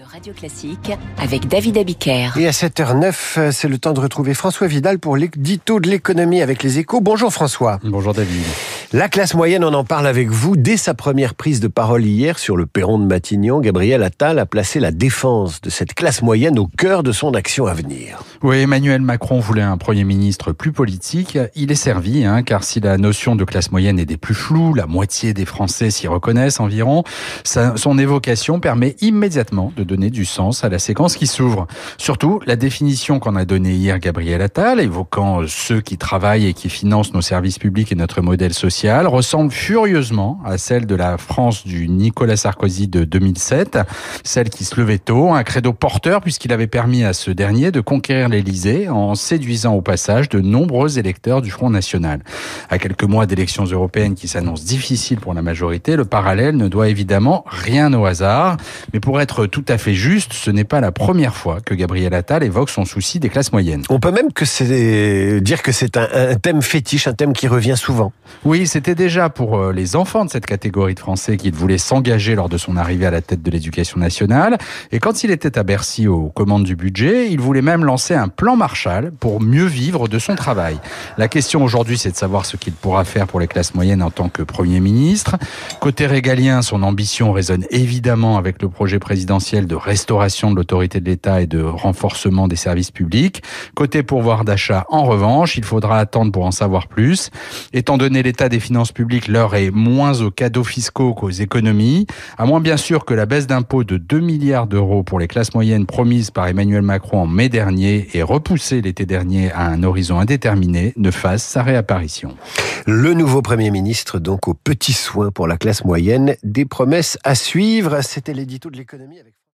de Radio Classique avec David Abiker. Et à 7h09, c'est le temps de retrouver François Vidal pour l'édito de l'économie avec les échos. Bonjour François. Bonjour David. La classe moyenne, on en parle avec vous. Dès sa première prise de parole hier sur le perron de Matignon, Gabriel Attal a placé la défense de cette classe moyenne au cœur de son action à venir. Oui, Emmanuel Macron voulait un Premier ministre plus politique. Il est servi, hein, car si la notion de classe moyenne est des plus floues, la moitié des Français s'y reconnaissent environ, son évocation permet immédiatement de donner du sens à la séquence qui s'ouvre. Surtout, la définition qu'en a donnée hier Gabriel Attal, évoquant ceux qui travaillent et qui financent nos services publics et notre modèle social, ressemble furieusement à celle de la France du Nicolas Sarkozy de 2007, celle qui se levait tôt, un credo porteur puisqu'il avait permis à ce dernier de conquérir l'Élysée en séduisant au passage de nombreux électeurs du Front National. À quelques mois d'élections européennes qui s'annoncent difficiles pour la majorité, le parallèle ne doit évidemment rien au hasard. Mais pour être tout à fait juste, ce n'est pas la première fois que Gabriel Attal évoque son souci des classes moyennes. On peut même que dire que c'est un, un thème fétiche, un thème qui revient souvent. Oui, c'était déjà pour euh, les enfants de cette catégorie de Français qu'il voulait s'engager lors de son arrivée à la tête de l'éducation nationale. Et quand il était à Bercy aux commandes du budget, il voulait même lancer un plan Marshall pour mieux vivre de son travail. La question aujourd'hui, c'est de savoir ce qu'il pourra faire pour les classes moyennes en tant que Premier ministre. Côté régalien, son ambition résonne évidemment avec le projet présidentiel de restauration de l'autorité de l'État et de renforcement des services publics. Côté pouvoir d'achat, en revanche, il faudra attendre pour en savoir plus. Étant donné l'état finances publiques, l'heure est moins aux cadeaux fiscaux qu'aux économies, à moins bien sûr que la baisse d'impôts de 2 milliards d'euros pour les classes moyennes promise par Emmanuel Macron en mai dernier et repoussée l'été dernier à un horizon indéterminé ne fasse sa réapparition. Le nouveau Premier ministre, donc, aux petits soins pour la classe moyenne, des promesses à suivre. C'était l'édito de l'économie avec